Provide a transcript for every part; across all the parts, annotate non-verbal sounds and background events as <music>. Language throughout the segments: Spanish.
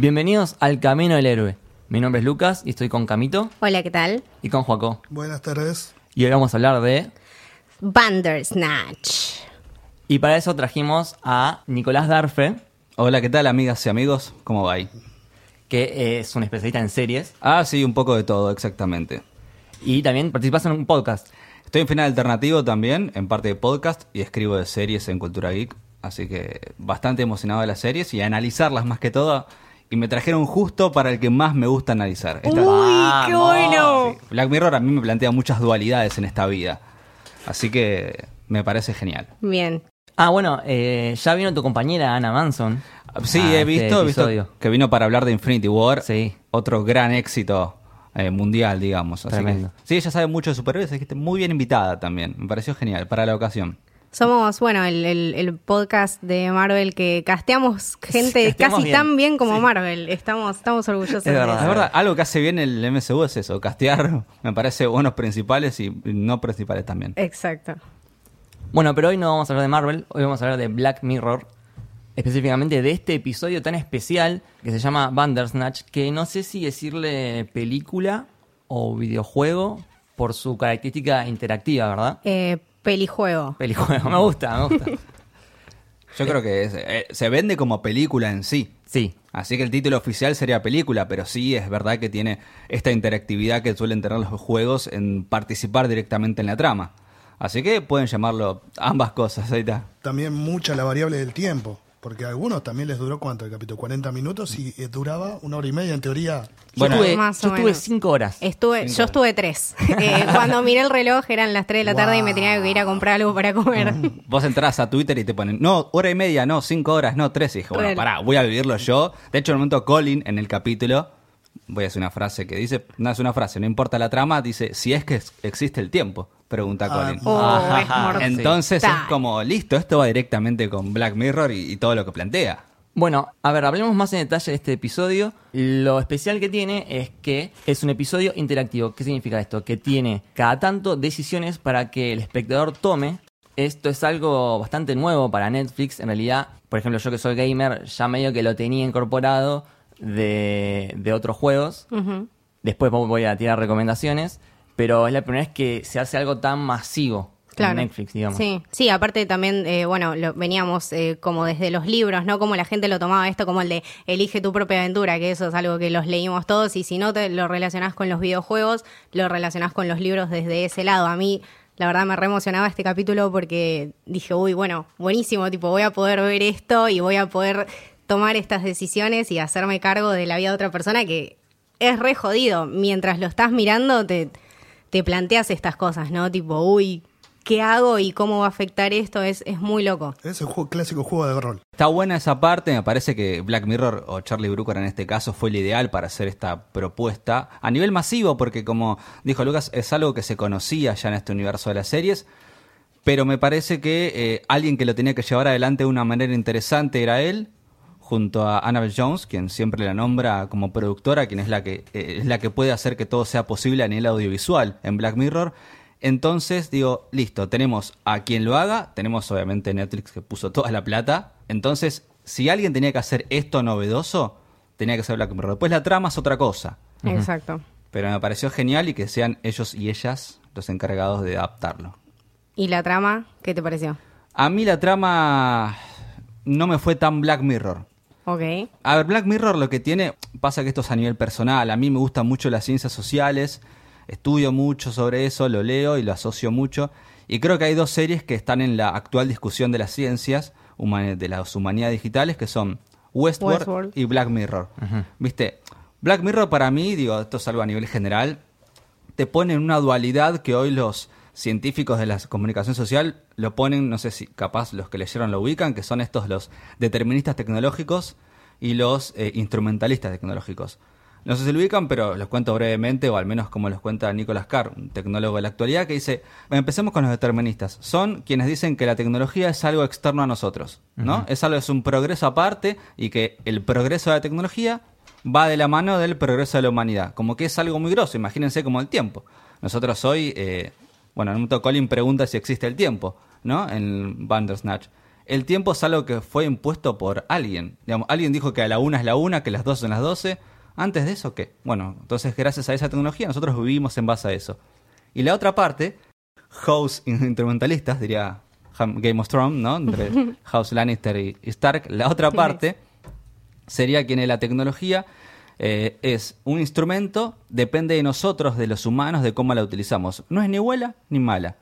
Bienvenidos al Camino del Héroe. Mi nombre es Lucas y estoy con Camito Hola, ¿qué tal? y con Joaco. Buenas tardes. Y hoy vamos a hablar de... Bandersnatch. Y para eso trajimos a Nicolás Darfe, Hola, ¿qué tal amigas y amigos? ¿Cómo va ahí? que es un especialista en series Ah, sí, un poco de todo, exactamente. y también participas en un podcast. Estoy en final alternativo también, en parte de podcast, y escribo de series en Cultura Geek, así que bastante emocionado de las series y a analizarlas más que todo. Y me trajeron justo para el que más me gusta analizar. Esta- ¡Uy, qué bueno! Black Mirror a mí me plantea muchas dualidades en esta vida, así que me parece genial. Bien. Ah, bueno, eh, ya vino tu compañera Ana Manson. Sí, a he este visto, he visto episodio. que vino para hablar de Infinity War. Sí. Otro gran éxito eh, mundial, digamos. Así Tremendo. que, sí, ella sabe mucho de superhéroes, así que muy bien invitada también. Me pareció genial para la ocasión. Somos, bueno, el, el- el podcast de Marvel que casteamos gente Casteamos casi bien. tan bien como Sí. Marvel. Estamos, estamos orgullosos Es de verdad. eso. La verdad, algo que hace bien el MCU es eso, castear, me parece buenos principales y no principales también. Exacto. Bueno, pero hoy no vamos a hablar de Marvel, hoy vamos a hablar de Black Mirror. Específicamente de este episodio tan especial que se llama Bandersnatch, que no sé si decirle película o videojuego por su característica interactiva, ¿verdad? Eh, pelijuego. Pelijuego, me gusta, me gusta. <laughs> Yo creo que es- eh, se vende como película en sí. Sí, Así que el título oficial sería película, pero sí es verdad que tiene esta interactividad que suelen tener los juegos en participar directamente en la trama. Así que pueden llamarlo ambas cosas, ahí está. También mucha la variable del tiempo, porque a algunos también les duró cuánto el capítulo, 40 minutos y eh, duraba una hora y media en teoría. yo Bueno, estuve, Más yo o estuve menos. cinco horas. Estuve, yo estuve tres. <laughs> Eh, cuando miré el reloj eran las 3 de la tarde y me tenía que ir a comprar algo para comer. Vos entras a Twitter y te ponen, no, hora y media, no, cinco horas, no, tres. Y dije, bueno, Real. pará, voy a vivirlo yo. De hecho, en el momento Colin, en el capítulo, voy a hacer una frase que dice, no es una frase, no importa la trama, dice, si es que existe el tiempo, pregunta Ah, Colin. Oh, es. Entonces es como, listo, esto va directamente con Black Mirror y, y todo lo que plantea. Bueno, a ver, hablemos más en detalle de este episodio. Lo especial que tiene es que es un episodio interactivo. ¿Qué significa esto? Que tiene cada tanto decisiones para que el espectador tome. Esto es algo bastante nuevo para Netflix. En realidad, por ejemplo, yo que soy gamer, ya medio que lo tenía incorporado de, de otros juegos. Después voy a tirar recomendaciones. Pero es la primera vez que se hace algo tan masivo Claro. en Netflix, digamos. Sí, sí, aparte también, eh, bueno, lo, veníamos eh, como desde los libros, ¿no? Como la gente lo tomaba esto como el de elige tu propia aventura, que eso es algo que los leímos todos y si no te lo relacionás con los videojuegos, lo relacionás con los libros desde ese lado. A mí, la verdad, me re emocionaba este capítulo porque dije, uy, bueno, buenísimo, tipo, voy a poder ver esto y voy a poder tomar estas decisiones y hacerme cargo de la vida de otra persona que es re jodido. Mientras lo estás mirando, te, te planteas estas cosas, ¿no? Tipo, uy, ¿qué hago y cómo va a afectar esto? Es, es muy loco. Es el juego- clásico juego de rol. Está buena esa parte, me parece que Black Mirror o Charlie Brooker en este caso fue el ideal para hacer esta propuesta a nivel masivo, porque como dijo Lucas, es algo que se conocía ya en este universo de las series, pero me parece que eh, alguien que lo tenía que llevar adelante de una manera interesante era él, junto a Annabelle Jones, quien siempre la nombra como productora, quien es la que, eh, es la que puede hacer que todo sea posible a nivel audiovisual en Black Mirror. Entonces digo, listo, tenemos a quien lo haga, tenemos obviamente Netflix que puso toda la plata. Entonces, si alguien tenía que hacer esto novedoso, tenía que ser Black Mirror. Después la trama es otra cosa, Exacto. pero me pareció genial y que sean ellos y ellas los encargados de adaptarlo. ¿Y la trama? ¿Qué te pareció? A mí la trama no me fue tan Black Mirror. Ok. A ver, Black Mirror lo que tiene, pasa que esto es a nivel personal, a mí me gustan mucho las ciencias sociales, estudio mucho sobre eso, lo leo y lo asocio mucho, y creo que hay dos series que están en la actual discusión de las ciencias, de las humanidades digitales, que son Westworld, Westworld. y Black Mirror. ¿Viste? Black Mirror para mí, digo, esto es algo a nivel general, te pone en una dualidad que hoy los científicos de la comunicación social lo ponen, no sé si capaz los que leyeron lo ubican, que son estos los deterministas tecnológicos y los eh, instrumentalistas tecnológicos. No sé si lo ubican, pero los cuento brevemente, o al menos como los cuenta Nicolas Carr, un tecnólogo de la actualidad, que dice, empecemos con los deterministas. Son quienes dicen que la tecnología es algo externo a nosotros, ¿no? Es algo, es un progreso aparte y que el progreso de la tecnología va de la mano del progreso de la humanidad. Como que es algo muy grosso, imagínense como el tiempo. Nosotros hoy, eh, bueno, en un momento Colin pregunta si existe el tiempo, ¿no? En Bandersnatch. el tiempo es algo que fue impuesto por alguien. Digamos, alguien dijo que a la una es la una, que las dos son las doce. Antes de eso, ¿qué? Bueno, entonces gracias a esa tecnología nosotros vivimos en base a eso. Y la otra parte, House instrumentalistas, diría Game of Thrones, ¿no? Entre <laughs> House Lannister y Stark. La otra parte sería que en la tecnología eh, es un instrumento, depende de nosotros, de los humanos, de cómo la utilizamos. No es ni buena ni mala.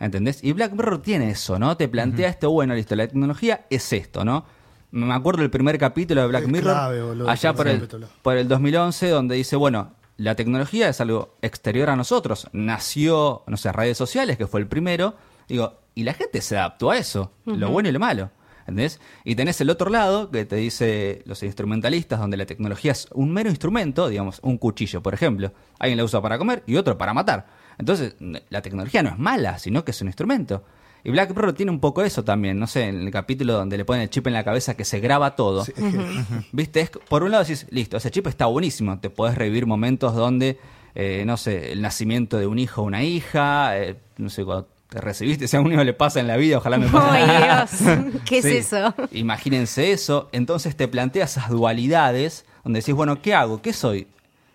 ¿Entendés? Y Black Mirror tiene eso, ¿no? Te plantea esto, bueno, listo, la tecnología es esto, ¿no? Me acuerdo del primer capítulo de Black Es Mirror, clave, boludo, allá el por el, por el 2011, donde dice, bueno, la tecnología es algo exterior a nosotros. Nació, no sé, redes sociales, que fue el primero. Digo, y la gente se adaptó a eso, lo bueno y lo malo. ¿Entendés? Y tenés el otro lado, que te dice los instrumentalistas, donde la tecnología es un mero instrumento, digamos, un cuchillo, por ejemplo. Alguien la usa para comer y otro para matar. Entonces, la tecnología no es mala, sino que es un instrumento. Y Black Mirror tiene un poco eso también, no sé, en el capítulo donde le ponen el chip en la cabeza que se graba todo. Sí, es que- ¿Viste? Es, por un lado decís, listo, ese chip está buenísimo. Te podés revivir momentos donde, eh, no sé, el nacimiento de un hijo o una hija, eh, no sé, cuando te recibiste, si a un hijo le pasa en la vida, ojalá me pase. Ay, Dios. <laughs> ¿Qué Sí. es eso? Imagínense eso. Entonces te plantea esas dualidades donde decís, bueno, ¿qué hago? ¿Qué soy?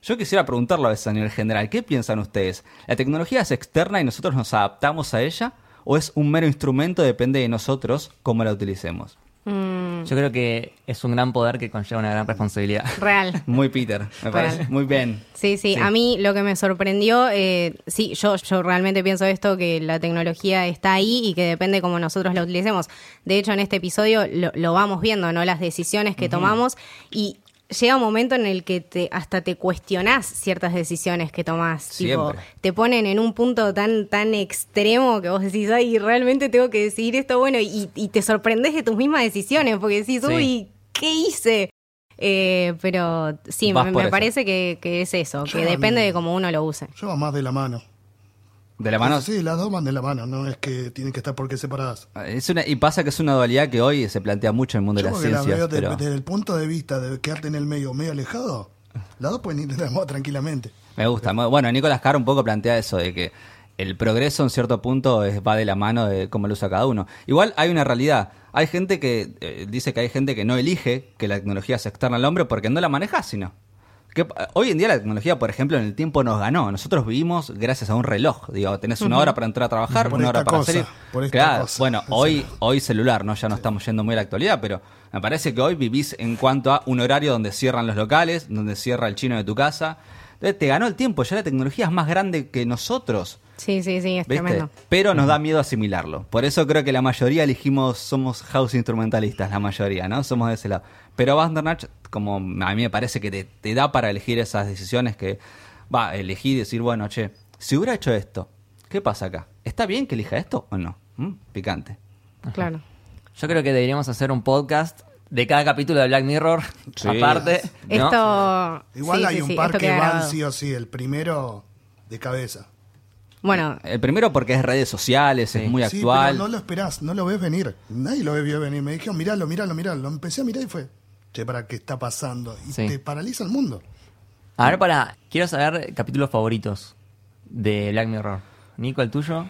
Yo quisiera preguntarlo a veces a nivel general. ¿Qué piensan ustedes? ¿La tecnología es externa y nosotros nos adaptamos a ella? ¿O es un mero instrumento? Depende de nosotros cómo la utilicemos. Mm, Yo creo que es un gran poder que conlleva una gran responsabilidad. <laughs> real. Muy Peter, me parece. Real. Muy bien. Sí, sí, Sí. a mí lo que me sorprendió, eh, sí, yo, yo realmente pienso esto, que la tecnología está ahí y que depende cómo nosotros la utilicemos. De hecho, en este episodio lo, lo vamos viendo, ¿no? Las decisiones que tomamos y llega un momento en el que te, hasta te cuestionás ciertas decisiones que tomás. Tipo, te ponen en un punto tan, tan extremo que vos decís, ay, realmente tengo que decidir esto, bueno, y, y te sorprendes de tus mismas decisiones, porque decís, Sí. uy, ¿qué hice? Eh, pero sí, Vas me, parece que, que es eso, Yo que depende mí- de cómo uno lo use. Yo va más de la mano. De la mano. Sí, las dos van de la mano, no es que tienen que estar porque separadas. Es una, y pasa que es una dualidad que hoy se plantea mucho en el mundo Yo de las porque la ciencias. veo pero desde el punto de vista de quedarte en el medio, medio alejado, las dos pueden ir de la mano tranquilamente. Me gusta. Bueno, Nicolás Carr un poco plantea eso de que el progreso en cierto punto es- va de la mano de cómo lo usa cada uno. Igual hay una realidad. Hay gente que eh, dice que hay gente que no elige que la tecnología sea externa al hombre porque no la maneja, sino. Que, hoy en día la tecnología, por ejemplo, en el tiempo nos ganó. Nosotros vivimos gracias a un reloj. Digo, tenés una hora para entrar a trabajar, Por una hora para cosa, salir. por esta Claro, cosa. bueno, hoy, hoy celular, ¿no? Ya no estamos yendo muy a la actualidad, pero me parece que hoy vivís en cuanto a un horario donde cierran los locales, donde cierra el chino de tu casa. Entonces te ganó el tiempo, ya la tecnología es más grande que nosotros. Sí, sí, sí, es ¿Viste? tremendo. Pero nos da miedo asimilarlo. Por eso creo que la mayoría elegimos, somos house instrumentalistas, la mayoría, ¿no? Somos de ese lado. Pero Bandersnatch, como a mí me parece que te, te da para elegir esas decisiones que va, elegir y decir, bueno, che, si hubiera hecho esto, ¿qué pasa acá? ¿Está bien que elija esto o no? ¿Mm? Picante. Claro. Yo creo que deberíamos hacer un podcast de cada capítulo de Black Mirror, Sí. aparte. ¿no? Esto. Igual sí, hay sí, un sí, par que van sí o sí, el primero de cabeza. Bueno, El primero porque es redes sociales, Sí. es muy Sí, actual. pero no lo esperás, no lo ves venir. Nadie lo vio venir. Me dijeron, miralo, miralo, miralo. Lo empecé a mirar y fue, che, ¿para qué está pasando? Y Sí. te paraliza el mundo. A ver, para. Quiero saber capítulos favoritos de Black Mirror. Nico, el tuyo.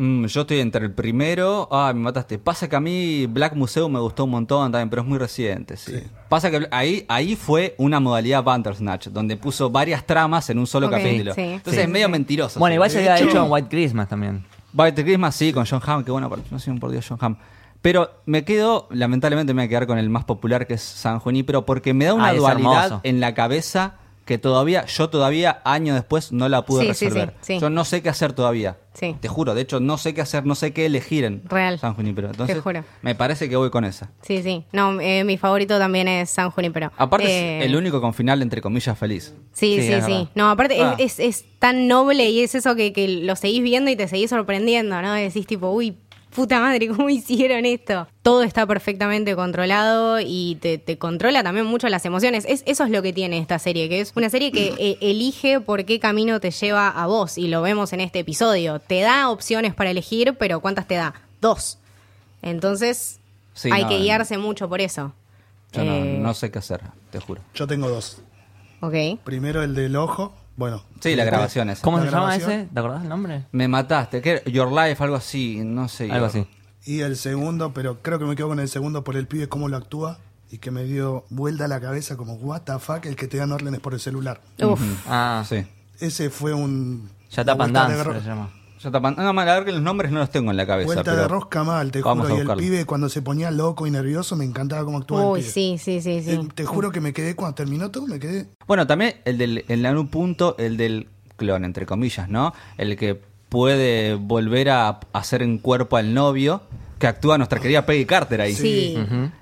Mm, yo estoy entre el primero. Ah, me mataste. Pasa que a mí Black Museum me gustó un montón también, pero es muy reciente, sí. Sí. Pasa que ahí, ahí fue una modalidad Bandersnatch, donde puso varias tramas en un solo capítulo. sí. Entonces Sí. es medio mentiroso. Bueno, igual se había hecho- en White Christmas también. White Christmas, sí, con John Hamm, que buena participación, por Dios, John Hamm. Pero me quedo, lamentablemente me voy a quedar con el más popular que es San Junípero, porque me da una Ah, dualidad en la cabeza que todavía, yo todavía, años después, no la pude Sí, resolver. sí, sí. Yo no sé qué hacer todavía. Te juro, de hecho, no sé qué hacer, no sé qué elegir en Real. San Junípero. Entonces, Te juro. me parece que voy con esa. sí, sí. No, eh, mi favorito también es San Junípero. Aparte, Eh, es el único con final, entre comillas, feliz. Sí, Sí, sí. No, aparte Ah. es, es, es tan noble y es eso que, que lo seguís viendo y te seguís sorprendiendo, ¿no? Decís tipo, uy, puta madre, <laughs> ¿cómo hicieron esto? Todo está perfectamente controlado y te, te controla también mucho las emociones. Es, eso es lo que tiene esta serie, que es una serie que <clears throat> eh, elige por qué camino te lleva a vos y lo vemos en este episodio. Te da opciones para elegir, pero ¿cuántas te da? Dos. Entonces, Sí, hay no, que no. guiarse mucho por eso. Yo Eh, no, no sé qué hacer, te juro. Yo tengo dos. Ok. Primero el del ojo. Bueno. Sí, la grabación esa. ¿Cómo se llama grabación. ese? ¿Te acordás el nombre? Me mataste. ¿qué? Your Life, algo así, no sé. Algo así. Y el segundo, pero creo que me quedo con el segundo por el pibe, cómo lo actúa y que me dio vuelta a la cabeza como, what the fuck, el que te dan órdenes por el celular. Uf. Ah, Sí. Ese fue un... Ya tapan dance, se llama. Ya tapan- No, la verdad que los nombres no los tengo en la cabeza. Vuelta pero de rosca mal, te juro. Y el pibe cuando se ponía loco y nervioso me encantaba cómo actuaba Uy, el pibe. sí, sí, sí, sí. Eh, te juro que me quedé cuando terminó todo, me quedé... Bueno, también el del, en algún punto, el del clon, entre comillas, ¿no? El que puede volver a hacer en cuerpo al novio, que actúa nuestra querida Peggy Carter ahí. Sí.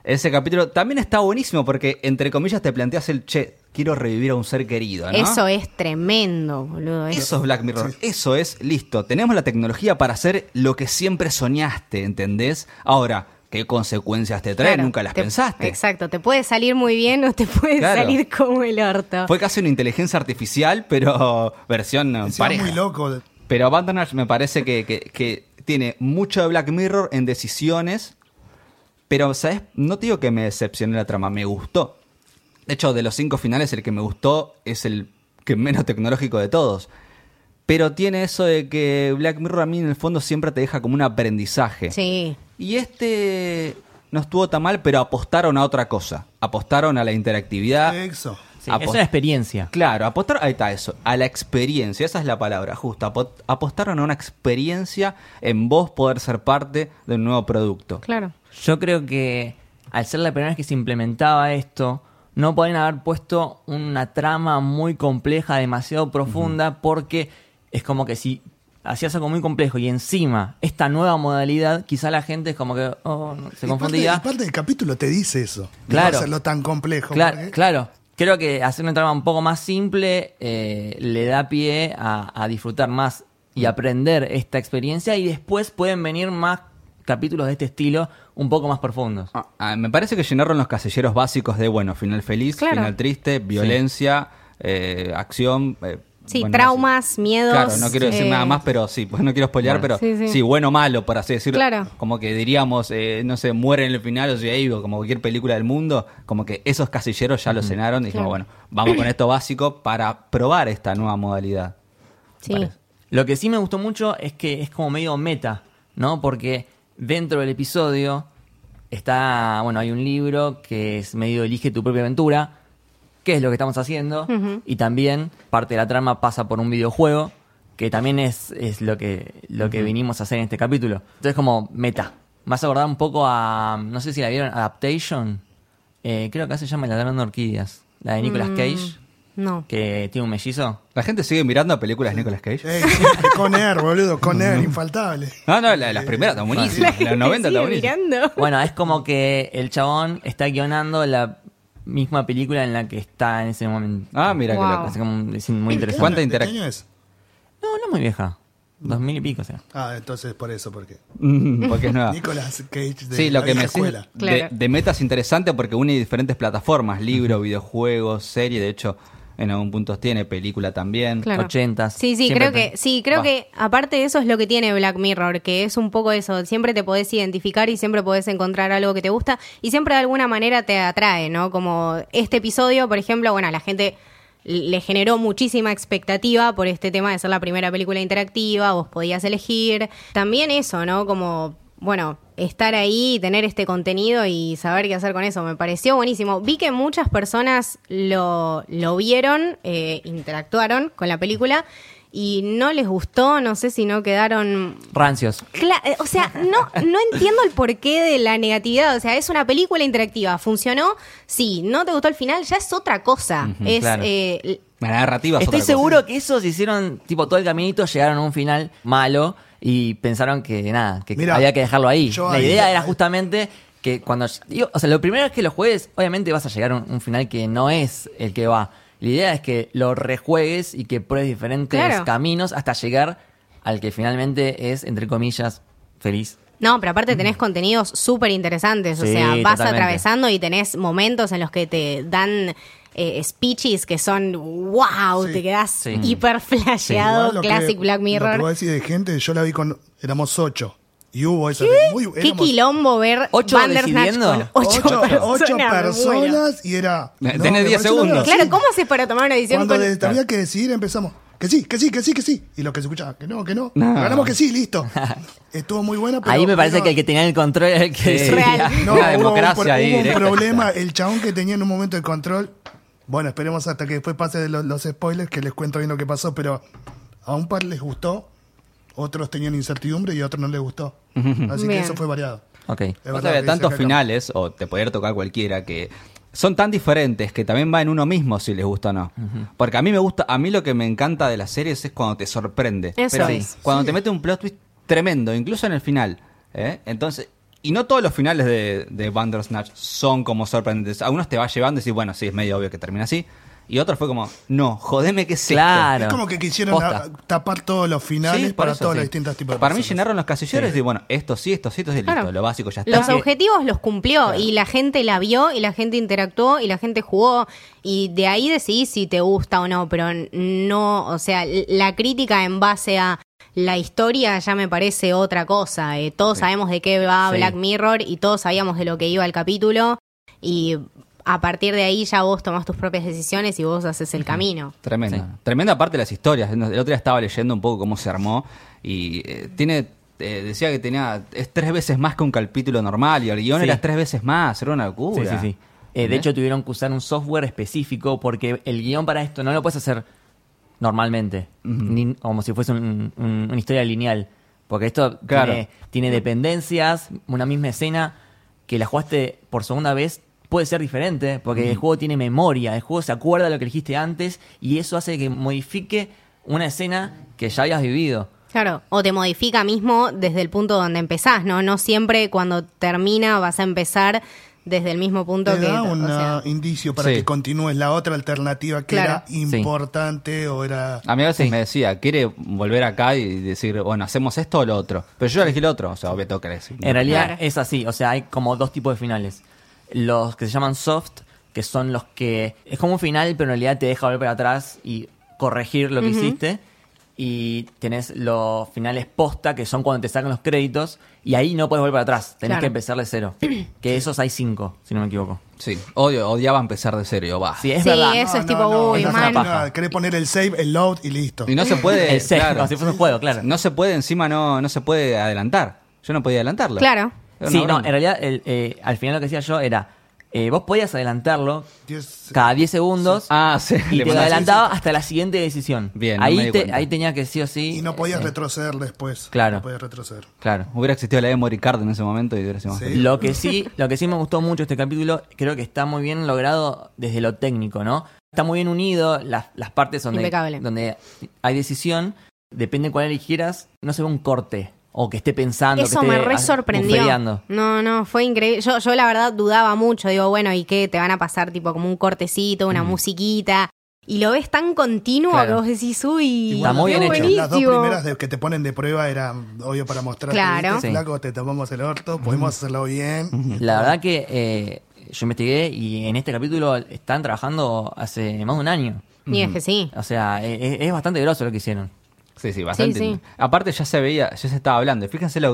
Ese capítulo también está buenísimo porque, entre comillas, te planteas el, che, quiero revivir a un ser querido, ¿no? Eso es tremendo, boludo. Eso. Eso es Black Mirror. Eso es, listo. Tenemos la tecnología para hacer lo que siempre soñaste, ¿entendés? Ahora, ¿qué consecuencias te trae? Claro, Nunca las te- pensaste. Exacto, te puede salir muy bien o te puede Claro. salir como el orto. Fue casi una inteligencia artificial, pero <laughs> versión Encima pareja. muy loco. Pero Abandonage me parece que, que- que tiene mucho de Black Mirror en decisiones. Pero, ¿sabes? No te digo que me decepcionó la trama, me gustó. De hecho, de los cinco finales, el que me gustó es el que menos tecnológico de todos. Pero tiene eso de que Black Mirror a mí en el fondo siempre te deja como un aprendizaje. Sí. Y este no estuvo tan mal, pero apostaron a otra cosa. Apostaron a la interactividad. Eso. Sí, es una experiencia. Claro, apostar, ahí está eso, a la experiencia, esa es la palabra, justo. apo- apostaron a una experiencia en vos poder ser parte de un nuevo producto. Claro. Yo creo que al ser la primera vez que se implementaba esto, no pueden haber puesto una trama muy compleja, demasiado profunda, porque es como que si hacías algo muy complejo y encima esta nueva modalidad, quizá la gente es como que oh, no, se Y confundía. Parte, y parte del capítulo te dice eso. de no Claro. hacerlo tan complejo. Claro, porque- claro. Creo que hacer una trama un poco más simple eh, le da pie a, a disfrutar más y aprender esta experiencia y después pueden venir más capítulos de este estilo un poco más profundos. Ah, ah, me parece que llenaron los casilleros básicos de, bueno, final feliz, Claro. final triste, violencia, eh, acción. eh, Sí, bueno, traumas, sí. miedos, Claro, no quiero decir eh, nada más, pero sí, <laughs> pues no quiero spoilear, Bueno. pero Sí, sí, sí. bueno o malo, por así decirlo. Claro. Como que diríamos, eh, no sé, muere en el final, o sea, ahí, o como cualquier película del mundo, como que esos casilleros ya los cenaron y dijimos, Claro. bueno, vamos con esto básico para probar esta nueva modalidad. Sí. parece. Lo que sí me gustó mucho es que es como medio meta, ¿no? Porque dentro del episodio está, bueno, hay un libro que es medio Elige tu propia aventura, que es lo que estamos haciendo, y también parte de la trama pasa por un videojuego, que también es, es lo que, lo que vinimos a hacer en este capítulo. Entonces como meta. Me vas a acordar un poco a, no sé si la vieron, Adaptation, Eh, creo que acá se llama El ladrón de orquídeas, la de Nicolas Mm. Cage, No. que tiene un mellizo. La gente sigue mirando películas de Nicolas Cage. Ey, con Air, boludo, con Air, infaltable. No, no, la- las primeras están buenísimas. Las 90 Sigue están buenísimas. mirando. Bueno, es como que el chabón está guionando la misma película en la que está en ese momento. Ah, mira Wow. que loco. Así como es muy interesante. ¿Cuánta ¿De interac- qué año es? No, no es muy vieja. Dos mil y pico, o sea. Ah, entonces por eso, porque Mm, Porque es nueva. Nicolas Cage de Sí, lo la que me decís escuela. de, Claro. de meta es interesante porque une diferentes plataformas, libros, videojuegos, serie, de hecho en algún punto tiene película también. Claro. Ochentas. Sí, sí, creo que, sí, creo Va. que aparte de eso es lo que tiene Black Mirror, que es un poco eso, siempre te podés identificar y siempre podés encontrar algo que te gusta y siempre de alguna manera te atrae, ¿no? Como este episodio, por ejemplo, bueno, la gente le generó muchísima expectativa por este tema de ser la primera película interactiva, vos podías elegir. También eso, ¿no? Como, bueno, estar ahí y tener este contenido y saber qué hacer con eso, me pareció buenísimo. Vi que muchas personas lo, lo vieron, eh, interactuaron con la película y no les gustó, no sé si no quedaron Rancios. Cla- eh, o sea, no, no entiendo el porqué de la negatividad. O sea, es una película interactiva. ¿Funcionó? Sí. ¿No te gustó el final? Ya es otra cosa. Es, claro. eh, La narrativa es Estoy otra cosa. seguro que esos hicieron, tipo, todo el caminito, llegaron a un final malo y pensaron que nada, que había que dejarlo ahí. yo La ahí- idea era ahí- justamente que cuando. digo, o sea, lo primero es que lo juegues, obviamente vas a llegar a un, un final que no es el que va. La idea es que lo rejuegues y que pruebes diferentes Claro. caminos hasta llegar al que finalmente es, entre comillas, feliz. no, pero aparte tenés contenidos súper interesantes. o Sí, sea, vas totalmente. atravesando y tenés momentos en los que te dan eh, speeches que son wow, Sí. te quedás Sí. hiper flasheado. Lo que- Classic Black Lo que Mirror. a decir de gente, yo la vi con. Éramos ocho. Y hubo esa. Muy, Qué quilombo ver ¿Ocho Bandersnatch decidiendo? con ocho, Ocho, personas. ocho personas y era. Tenés me 10 pareció una segundos. verdad, Claro. ¿cómo haces para tomar una decisión Cuando con les había que decidir empezamos. que sí, que sí, que sí, que sí. Y lo que se escuchaba, que no, que no. No. Ganamos que sí, listo. <laughs> Estuvo muy buena, pero. Ahí me parece que el que tenía el control era el que Sí. Real. No, hubo un democracia ahí hubo un problema. El chabón que tenía en un momento el control. Bueno, esperemos hasta que después pase de los, los spoilers, que les cuento bien lo que pasó, pero a un par les gustó, otros tenían incertidumbre y a otros no les gustó. Así que eso fue variado. Ok. O sea, tantos finales, o te podría tocar cualquiera, que son tan diferentes que también va en uno mismo si les gusta o no. Porque a mí me gusta, a mí lo que me encanta de las series es cuando te sorprende. Eso Pero es. cuando Sí. te mete un plot twist tremendo, incluso en el final. ¿eh? Entonces, y no todos los finales de, de Bandersnatch son como sorprendentes. Algunos te va llevando y decís, bueno, sí, es medio obvio que termina así. Y otros fue como, no, jodeme que es esto. Claro. Es como que quisieron Posta. tapar todos los finales Sí, para eso, todos sí. los distintos tipos de Para mí llenaron los casilleros y bueno, esto sí, esto sí, esto sí, Claro. listo, lo básico ya está. Los objetivos los cumplió y la gente la vio y la gente interactuó y la gente jugó y de ahí decidís si te gusta o no, pero no, o sea, la crítica en base a la historia ya me parece otra cosa. eh, todos Sí. sabemos de qué va Sí. Black Mirror y todos sabíamos de lo que iba el capítulo y a partir de ahí ya vos tomás tus propias decisiones y vos haces el camino. Tremenda. Sí. Tremenda parte de las historias. El otro día estaba leyendo un poco cómo se armó y eh, tiene eh, decía que tenía es tres veces más que un capítulo normal y el guion Sí. era tres veces más, era una Sí, locura. sí, sí. Eh, de hecho, tuvieron que usar un software específico porque el guion para esto no lo puedes hacer normalmente, ni- como si fuese un- un- una historia lineal. Porque esto Claro. tiene, tiene dependencias, una misma escena que la jugaste por segunda vez puede ser diferente, porque el juego tiene memoria, el juego se acuerda de lo que dijiste antes y eso hace que modifique una escena que ya habías vivido. Claro, o te modifica mismo desde el punto donde empezás, ¿no? No siempre cuando termina vas a empezar desde el mismo punto Te que... da o un sea, indicio para Sí. que continúes la otra alternativa que Claro. era importante o era... A mí a veces Sí. me decía, quiere volver acá y decir, bueno, hacemos esto o lo otro. Pero yo elegí lo otro, o sea, obvio tengo que decir. En realidad Claro. es así, o sea, hay como dos tipos de finales. Los que se llaman soft, que son los que es como un final, pero en realidad te deja volver para atrás y corregir lo que Ujú. hiciste. Y tenés los finales posta, que son cuando te sacan los créditos, y ahí no puedes volver para atrás, tenés Claro. que empezar de cero. <clears throat> que esos hay cinco, si no me equivoco. Sí, odio, odiaba empezar de serio, va. Sí, es Sí, verdad. eso No, es no, tipo, man. paja. Querés poner el save, el load y listo. Y no se puede, <laughs> El save, claro, como si fuese un juego, claro. no se puede, encima no, no se puede adelantar. Yo no podía adelantarlo. Claro. Era Sí, no, bronca. en realidad el, eh, al final lo que decía yo era, eh, vos podías adelantarlo Diez- cada 10 segundos Ah, sí. y le te lo adelantaba hasta la siguiente decisión. Bien, ahí, te- ahí tenía que sí o sí. Y no podías eh, retroceder después. Claro. No podías retroceder. Claro. Hubiera existido la memory card en ese momento y hubiera sido más Sí. Lo que sí, lo que sí me gustó mucho este capítulo, creo que está muy bien logrado desde lo técnico, ¿no? Está muy bien unido las, las partes donde, Impecable. donde hay decisión, depende cuál eligieras, no se ve un corte o que esté pensando, Eso que me esté re ah, sorprendió. No, no, fue increíble. Yo, yo la verdad dudaba mucho. Digo, bueno, ¿y qué? Te van a pasar tipo como un cortecito, una musiquita. Y lo ves tan continuo Claro. que vos decís, uy, Está muy bien hecho. Las dos primeras de- que te ponen de prueba eran obvio para mostrar Claro. ¿viste, Sí. flaco, te tomamos el orto, podemos hacerlo bien. <laughs> La verdad que eh, yo investigué y en este capítulo están trabajando hace más de un año. Y es que sí. O sea, e- e- es, bastante grosso lo que hicieron. Sí, sí, bastante. Sí, sí. Aparte ya se veía, ya se estaba hablando. Fíjense lo,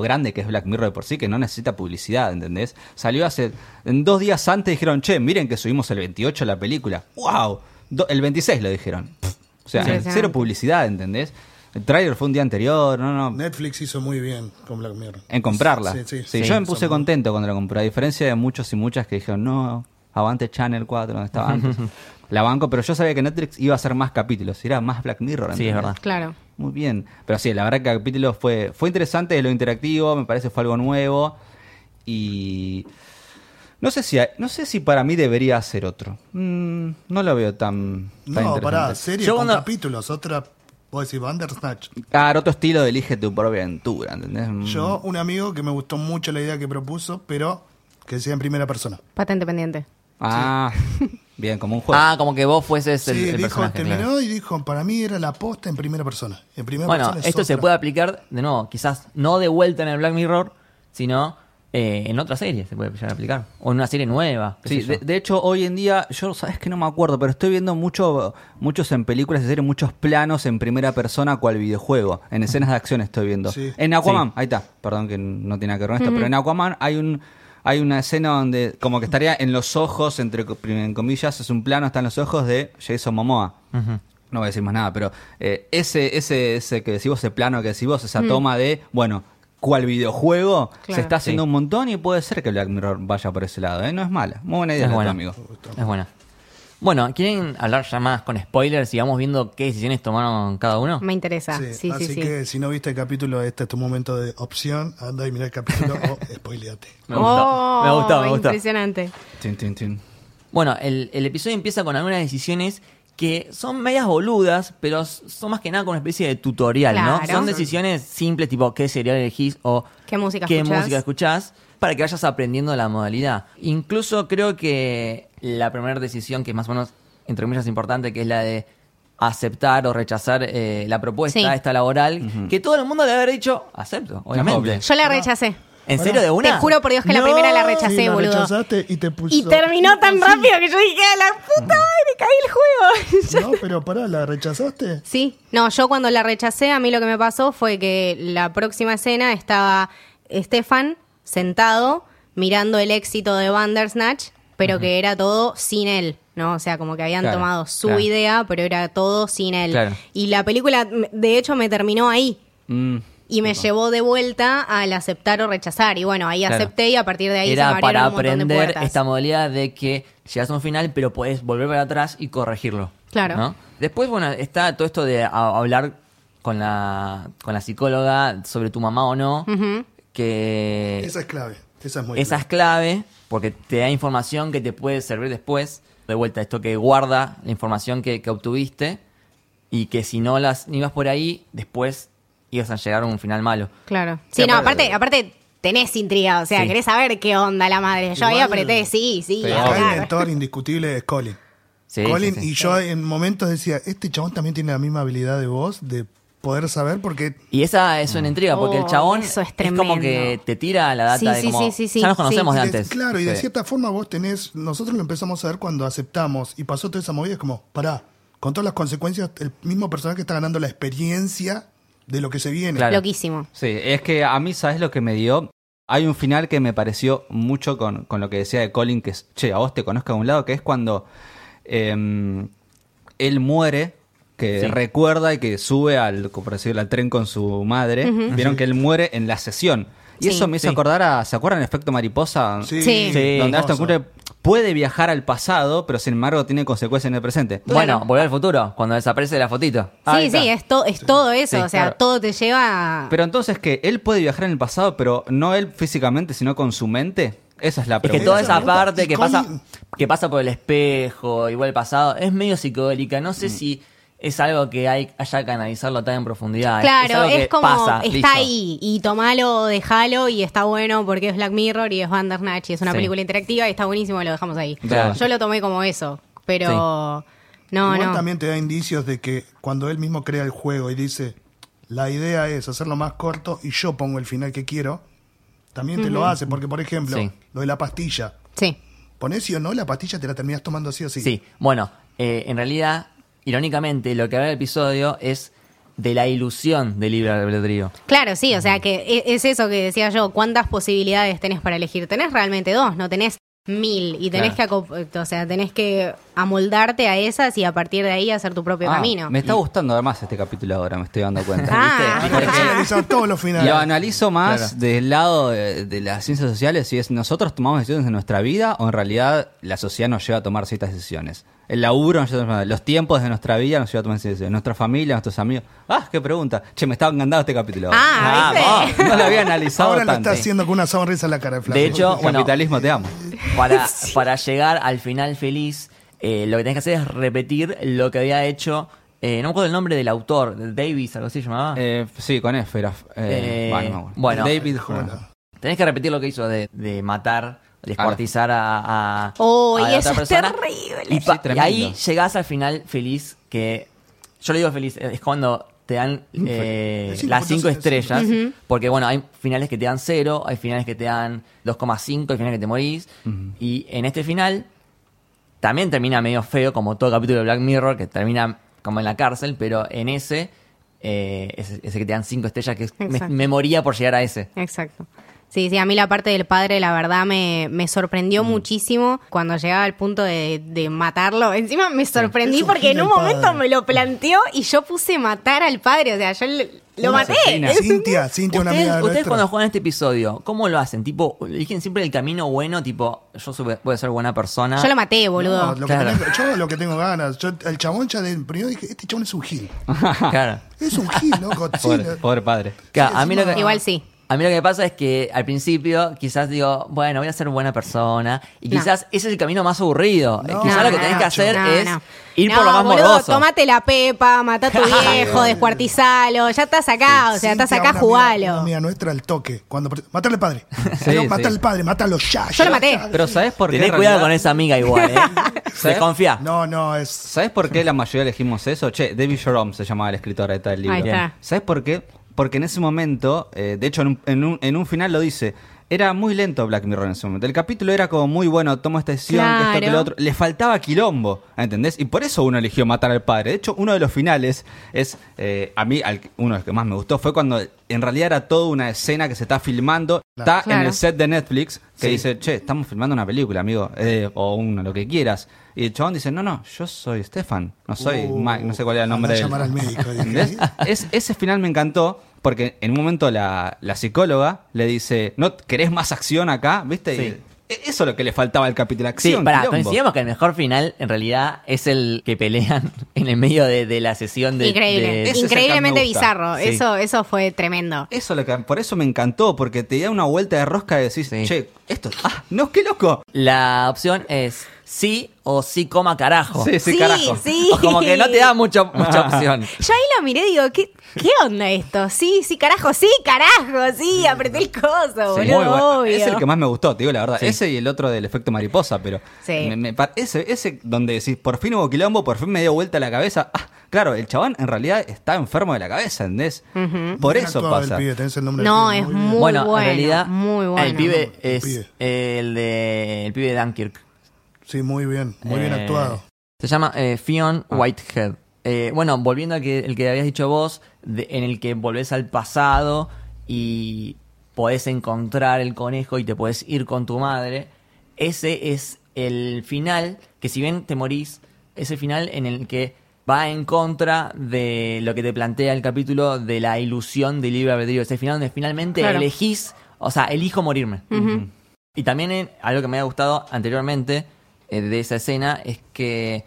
grande que es Black Mirror de por sí, que no necesita publicidad, ¿entendés? Salió hace... En dos días antes dijeron, che, miren que subimos el 28 la película. ¡Wow! Do- el 26 lo dijeron. Pff, O sea, cero publicidad, ¿entendés? El trailer fue un día anterior, no, no. Netflix hizo muy bien con Black Mirror. En comprarla. Sí, sí. Sí, Sí, yo me puse contento cuando la compré, a diferencia de muchos y muchas que dijeron, no, avante Channel 4, donde estaba antes. <laughs> la banco, pero yo sabía que Netflix iba a hacer más capítulos, era más Black Mirror. Sí, es verdad. Claro. Muy bien. Pero sí, la verdad que el capítulo fue, fue interesante de lo interactivo, me parece fue algo nuevo. Y. No sé si, no sé si para mí debería ser otro. Mm, no lo veo tan, tan No, interesante. pará, serie Yo con cuando- capítulos, otra, vos decís Bandersnatch. Claro, otro estilo de elige tu propia aventura, ¿entendés? Mm. Yo, un amigo que me gustó mucho la idea que propuso, pero que sea en primera persona. Patente pendiente. Ah, bien, como un juego. Ah, como que vos fueses el, sí, el dijo, personaje. terminó claro. y dijo, para mí era la posta en primera persona. En primera Bueno, persona es esto se puede aplicar, de nuevo, quizás no de vuelta en el Black Mirror, sino eh, en otra serie se puede llegar a aplicar. O en una serie nueva. Sí, de, hecho hoy en día, yo sabes que no me acuerdo, pero estoy viendo mucho, muchos en películas y series, muchos planos en primera persona cual videojuego, en escenas de acción estoy viendo. Sí. En Aquaman, Sí. ahí está, perdón que no tiene nada que ver con esto, pero en Aquaman hay un hay una escena donde como que estaría en los ojos, entre co- en comillas, es un plano, están los ojos de Jason Momoa. No voy a decir más nada, pero eh, ese, ese, ese que decís vos, ese plano que decís vos, esa toma de, bueno, cual videojuego Claro. se está haciendo Sí. un montón y puede ser que Black Mirror vaya por ese lado, ¿eh? No es mala, muy buena idea, Es la buena. tuya, amigo. Es buena. Bueno, ¿quieren hablar ya más con spoilers y vamos viendo qué decisiones tomaron cada uno? Me interesa. Sí, sí, así sí. que si no viste el capítulo, este es tu momento de opción. Anda y mira el capítulo <laughs> o spoileate. Me gustó, Oh, me gustó, me gustó. Impresionante. Tin, tin, tin. Bueno, el, el episodio empieza con algunas decisiones que son medias boludas, pero son más que nada como una especie de tutorial, ¿no? Son decisiones simples, tipo qué cereal elegís o ¿Qué música qué escuchás? música escuchás, para que vayas aprendiendo la modalidad. Incluso creo que la primera decisión, que es más o menos, entre comillas, importante, que es la de aceptar o rechazar eh, la propuesta Sí. esta laboral, que todo el mundo debe haber dicho, acepto, obviamente. Yo la rechacé. ¿En serio de una? Te juro por Dios que la primera la rechacé, Sí, la boludo. rechazaste y te puso. Y terminó tan rápido que yo dije, "A la puta madre, caí el juego. <laughs> No, pero pará, ¿la rechazaste? Sí, no, yo cuando la rechacé, a mí lo que me pasó fue que la próxima escena estaba Stefan sentado mirando el éxito de Bandersnatch, pero que era todo sin él, ¿no? O sea, como que habían Claro, tomado su claro. idea, pero era todo sin él. Claro. Y la película, de hecho, me terminó ahí. Mm. Y me llevó de vuelta al aceptar o rechazar. Y bueno, ahí Claro. acepté y a partir de ahí se me Era para un de aprender esta modalidad de que llegas a un final, pero puedes volver para atrás y corregirlo. Claro. ¿no? Después, bueno, está todo esto de hablar con la, con la psicóloga sobre tu mamá o no, que Esa es clave. Esa es muy esa es clave. Porque te da información que te puede servir después. De vuelta, esto que guarda la información que, que obtuviste y que si no las ibas por ahí, después ibas a llegar a un final malo. Claro. Sí, Sí, no, aparte- aparte, aparte tenés intriga, o sea, Sí. querés saber qué onda la madre. Yo ahí apreté, sí, sí, Acá el mentor indiscutible es Colin. Sí, Colin, sí, sí. y yo en momentos decía, este chabón también tiene la misma habilidad de voz de poder saber porque Y esa es una intriga, porque el Oh, chabón eso es como que te tira la data Sí, de sí, como, sí, sí, sí, ya nos conocemos sí. de antes. claro, y de cierta forma vos tenés, nosotros lo empezamos a ver cuando aceptamos y pasó toda esa movida, es como, pará, con todas las consecuencias, el mismo personaje está ganando la experiencia de lo que se viene. Claro. Loquísimo. Sí, es que a mí, ¿sabes lo que me dio? Hay un final que me pareció mucho con, con lo que decía de Colin, que es, che, a vos te conozco a un lado, que es cuando em, él muere, que Sí. recuerda y que sube al, como por decirlo, al tren con su madre. Vieron que él muere en la sesión. Y Sí. eso me hizo Sí. acordar a, ¿se acuerdan el efecto mariposa? Sí, Sí. Donde Aston. Kutcher puede viajar al pasado, pero sin embargo tiene consecuencias en el presente. Bueno, volver al futuro, cuando desaparece la fotito. Sí, sí, es, to- es todo eso, Sí, o sea, claro. todo te lleva a... Pero entonces que él puede viajar en el pasado, pero no él físicamente, sino con su mente. Esa es la Es que pregunta. toda Esa pregunta, parte que pasa, que pasa por el espejo, igual el pasado, es medio psicodélica. No Mm. sé si es algo que hay, haya que analizarlo tan en profundidad. Claro, algo es, que como, pasa, está listo. ahí, y tomalo o dejalo, y está bueno porque es Black Mirror y es Bandersnatch, y es una Sí. película interactiva, y está buenísimo, y lo dejamos ahí. Claro. Yo lo tomé como eso, pero... Sí. No, Igual no. también te da indicios de que cuando él mismo crea el juego y dice, la idea es hacerlo más corto y yo pongo el final que quiero, también te lo hace. Porque, por ejemplo, Sí. lo de la pastilla. Sí. Ponés sí o no, la pastilla te la terminás tomando sí o sí. Sí, bueno, eh, en realidad, irónicamente, lo que habla el episodio es de la ilusión del libre albedrío. Claro, sí, o sea que e- es eso que decía yo, ¿cuántas posibilidades tenés para elegir? Tenés realmente dos, no tenés mil y tenés Claro. que o sea, tenés que amoldarte a esas y a partir de ahí hacer tu propio Ah, camino. Me está gustando además este capítulo ahora, me estoy dando cuenta. Ah. <laughs> Lo analizo más Claro. del lado de, de las ciencias sociales, si es nosotros tomamos decisiones en nuestra vida o en realidad la sociedad nos lleva a tomar ciertas decisiones. El laburo nos lleva a tomar, los tiempos de nuestra vida nos lleva a tomar decisiones. Nuestra familia, nuestros amigos. Ah, qué pregunta. Che, me estaba encantando este capítulo. Ah. ¿viste? no lo había analizado Ahora lo está haciendo con una sonrisa en la cara, Flavio. De hecho, bueno, Capitalismo, te amo. <laughs> para, para llegar al final feliz, eh, lo que tenés que hacer es repetir lo que había hecho. eh, no me acuerdo el nombre del autor, Davis, algo así se llamaba. Eh, sí, con F era. eh, Eh, bueno. David. Hola. Tenés que repetir lo que hizo de, de matar, descuartizar a, a, Oh, a y la eso otra es persona. terrible. Y, pa- Sí, y tremendo. ahí llegás al final feliz, que yo le digo feliz, es cuando te dan eh, cinco las cinco estrellas, porque bueno, hay finales que te dan cero, hay finales que te dan 2,5, hay finales que te morís, y en este final también termina medio feo, como todo capítulo de Black Mirror, que termina como en la cárcel, pero en ese, eh, ese, ese que te dan cinco estrellas, que es- me, Exacto. me moría por llegar a ese. Exacto. Sí, sí, a mí la parte del padre, la verdad, me, me sorprendió Mm. muchísimo cuando llegaba al punto de, de matarlo. <laughs> Encima me sorprendí porque en un momento padre. me lo planteó y yo puse matar al padre. O sea, yo lo Una maté. <laughs> Cintia, Cintia, una Ustedes, amiga ustedes nuestra. cuando juegan este episodio, ¿cómo lo hacen? Tipo, eligen siempre el camino bueno, tipo, yo soy- voy a ser buena persona. Yo lo maté, boludo. No, lo Claro. que tengo- yo lo que tengo ganas. Yo, el chabón ya del primero dije, este chabón es un gil. <laughs> Claro. Es un gil, loco. Sí, Pobre, pobre padre. Claro, a mí lo que, Igual sí. A mí lo que me pasa es que al principio quizás digo, bueno, voy a ser buena persona. Y No. quizás ese es el camino más aburrido. No, quizás No, lo que no, tenés que hacer No, es no. ir No, por lo más boludo, morboso. Tomate la pepa, mata a tu <laughs> viejo, descuartizalo. Ya estás acá, o sea, estás acá, una amiga- jugalo. Una amiga nuestra al toque. Cuando, matarle al padre. Sí, <laughs> no, sí. matar al padre, mátalo ya. Yo ya, lo maté. ya. Pero ¿sabes por qué? Tenés en cuidado con esa amiga igual, ¿eh? <laughs> Desconfía. No, no, es. ¿Sabes por qué la mayoría elegimos eso? Che, David Jerome se llamaba el escritor de tal libro. Ahí está. ¿Sabes por qué? Porque en ese momento, eh, de hecho en un, en, un, en un final lo dice, era muy lento Black Mirror en ese momento. El capítulo era como muy bueno, tomo esta decisión, que esto, que lo otro. Le faltaba quilombo, ¿entendés? Y por eso uno eligió matar al padre. De hecho, uno de los finales es, eh, a mí, al- uno de los que más me gustó fue cuando en realidad era toda una escena que se está filmando. Está en el set de Netflix que Sí. dice, che, estamos filmando una película, amigo, eh, o uno, lo que quieras. Y el chabón dice, no, no, yo soy Stefan, no soy Uh, Mike, no sé cuál era el nombre de él. llamar al médico. <laughs> Es- ese final me encantó porque en un momento la, la psicóloga le dice, ¿no querés más acción acá? ¿Viste? Sí. Y e- eso es lo que le faltaba al capítulo, Sí, acción. para, quilombo. coincidimos que el mejor final en realidad es el que pelean <laughs> en el medio de, de la sesión de. Increíble. de- Ese es el que Increíblemente bizarro. Sí. Eso, eso fue tremendo. Eso es lo que, por eso me encantó, porque te da una vuelta de rosca y decís, Sí. che, esto, ah, no, qué loco. La opción es sí o sí coma carajo. Sí, sí, Sí, carajo. sí. O Como que no te da mucho, mucha opción. <laughs> Yo ahí lo miré y digo, ¿qué, ¿qué onda esto? Sí, sí, carajo, sí, carajo, sí, apreté el coso, Sí, boludo, muy bueno. obvio. Es el que más me gustó, te digo la verdad. Sí. Ese y el otro del efecto mariposa, pero Sí. me- ese, ese donde decís, por fin hubo quilombo, por fin me dio vuelta la cabeza. Ah, claro, el chabón en realidad está enfermo de la cabeza, ¿entendés? Por Bien eso pasa. El pibe, tenés el nombre No, del es pibe, muy bueno, bueno, en realidad, muy bueno. el pibe es pibe. el de el pibe de Dunkirk. Sí, muy bien, muy bien Eh, actuado. Se llama eh, Fionn Ah. Whitehead. Eh, bueno, volviendo al que, el que habías dicho vos, de- en el que volvés al pasado y podés encontrar el conejo y te podés ir con tu madre. Ese es el final, que si bien te morís, es el final en el que va en contra de lo que te plantea el capítulo de la ilusión del libre albedrío. Es el final donde finalmente Claro. elegís, o sea, elijo morirme. Y también algo que me ha gustado anteriormente de esa escena es que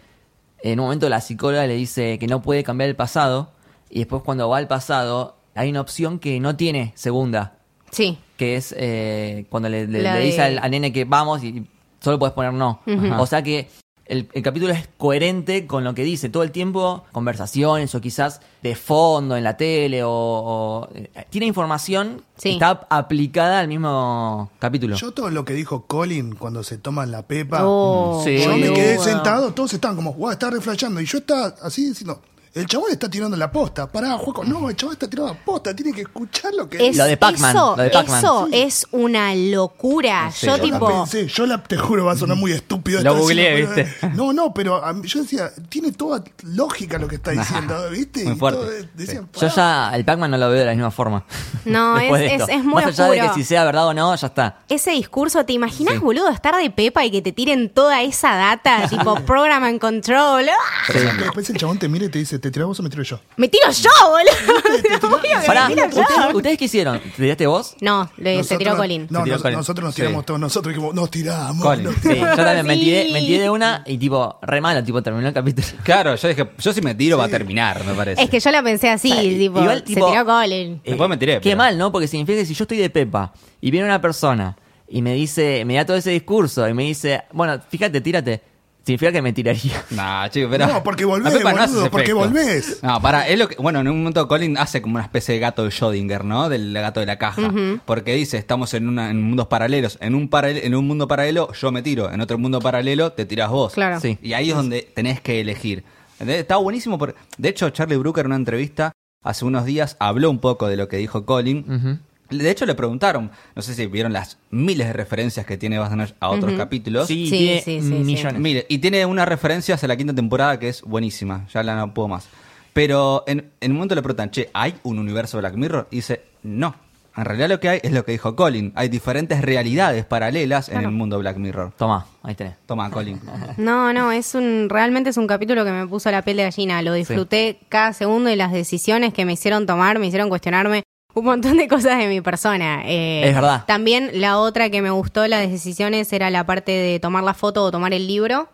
en un momento la psicóloga le dice que no puede cambiar el pasado y después cuando va al pasado hay una opción que no tiene segunda, Sí, que es eh, cuando le, le- La le dice de- al, al nene que vamos y solo puedes poner no. O sea que el, el capítulo es coherente con lo que dice todo el tiempo, conversaciones o quizás de fondo en la tele o, o- eh, tiene información Sí. que está aplicada al mismo capítulo. Yo todo lo que dijo Colin cuando se toman la pepa, Oh, Sí. yo me quedé sentado, todos estaban como, guau, está reflejando. Y yo estaba así diciendo, el chabón está tirando la posta. Pará, Juaco, no, el chabón está tirando la posta, tiene que escuchar lo que Es- dice. Lo de Pac-Man, Eso, lo de Pac-Man. eso es una locura. Sí, yo yo Yo la tipo... pensé, yo la, te juro, va a sonar muy estúpido. Lo esto googleé, pero, ¿viste? No, no, pero a mí- yo decía, tiene toda lógica lo que está diciendo, ¿viste? Muy Y fuerte. Yo pará. ya el Pac-Man no lo veo de la misma forma. No, <laughs> Después es- de es- esto. es muy Más allá de que si sea verdad o no, ya está. Ese discurso, ¿te imaginas, Sí. boludo, estar de pepa y que te tiren toda esa data, <laughs> tipo program and control? ¡Ah! Pero después el chabón te mira y te dice, ¿te tirás vos o me tiro yo? Me tiro yo, boludo. <laughs> Pará. ¿ustedes, ¿ustedes qué hicieron? ¿Te tiraste vos? No, le, se tiró Colin. No, Se tiró nos- Colin. nosotros nos Sí. tiramos todos, nosotros dijimos, nos tiramos. Colin. nos Sí, yo también me Sí. tiré, me tiré de una y tipo, re malo, tipo, terminó el capítulo. <laughs> Claro, yo dije, yo si me tiro va a terminar, me parece. Es que yo la pensé así, O sea, tipo, igual, se tiró Colin. Después me tiré, Qué pero- mal, ¿no? Porque significa que si yo estoy de Pepa y viene una persona y me dice, me da todo ese discurso y me dice, bueno, fíjate, tírate, significa que me tiraría. Nah, chico, pero. No, porque volvés, no hace boludo, ese porque efecto. volvés. No, para, es lo que. Bueno, en un momento Colin hace como una especie de gato de Schrödinger, ¿no? Del gato de la caja. Porque dice, estamos en, una, en mundos paralelos. En un, paralel- en un mundo paralelo yo me tiro. En otro mundo paralelo te tiras vos. Claro. Sí. Y ahí es donde tenés que elegir. ¿Entendés? Está buenísimo. Porque, de hecho, Charlie Brooker en una entrevista hace unos días habló un poco de lo que dijo Colin. Ujú. De hecho, le preguntaron, no sé si vieron las miles de referencias que tiene Bass a otros capítulos. Sí, Sí, tiene sí, sí, sí. millones. Mire, y tiene una referencia hacia la quinta temporada que es buenísima, ya la no puedo más. Pero en, en un momento le preguntan, che, ¿hay un universo Black Mirror? Y dice, no, en realidad lo que hay es lo que dijo Colin. Hay diferentes realidades paralelas en el mundo Black Mirror. Toma, ahí tenés. Toma, Colin. <laughs> No, no, es un realmente es un capítulo que me puso la piel de gallina. Lo disfruté cada segundo y las decisiones que me hicieron tomar, me hicieron cuestionarme un montón de cosas de mi persona. Eh, Es verdad. También la otra que me gustó las decisiones era la parte de tomar la foto o tomar el libro.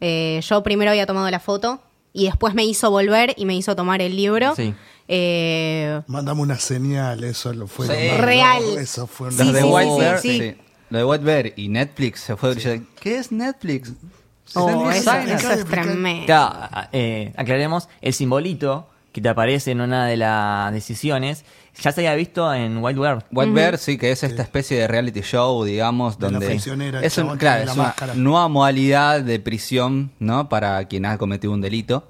Eh, yo primero había tomado la foto y después me hizo volver y me hizo tomar el libro. Sí. Eh, Mandame una señal, eso lo fue. Sí. lo más- Real. Eso fue Sí, Los de sí, White sí, Bear, sí. sí. Lo de White Bear y Netflix se fue. diciendo, ¿Qué es Netflix? oh, eso, es tremendo. Claro, eh, aclaremos, el simbolito que te aparece en una de las decisiones ya se había visto en Wild World. White Bear, sí, que es esta especie de reality show, digamos, De la donde el es, un- claro, es la una máscara. nueva modalidad de prisión, ¿no? Para quien ha cometido un delito.